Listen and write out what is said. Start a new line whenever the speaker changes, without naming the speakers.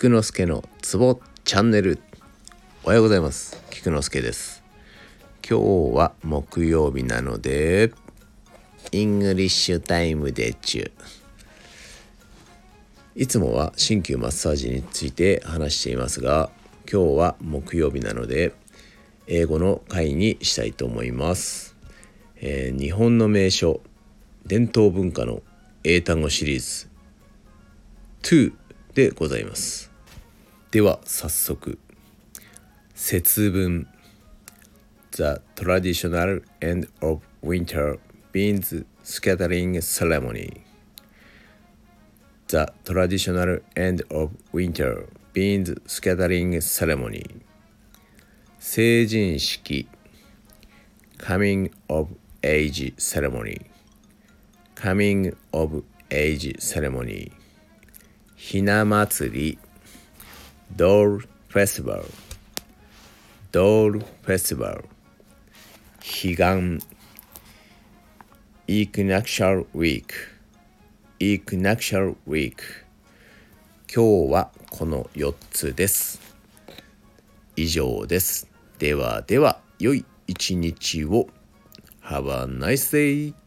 菊之助のツボチャンネル。おはようございます。菊之助です。今日は木曜日なので English time で中いつもは鍼灸マッサージについて話していますが今日は木曜日なので英語の回にしたいと思います、えー、日本の名所伝統文化の英単語シリーズ。2でございます。では早速節分 The traditional end of winter beans scattering ceremony The traditional end of winter beans scattering ceremony 成人式 coming of age ceremony coming of age ceremony ひな祭りドールフェスティバルドールフェスティバル彼岸イクナクシャルウィークイクナクシャルウィーク今日はこの4つです。以上です。ではでは良い一日を。Have a nice day.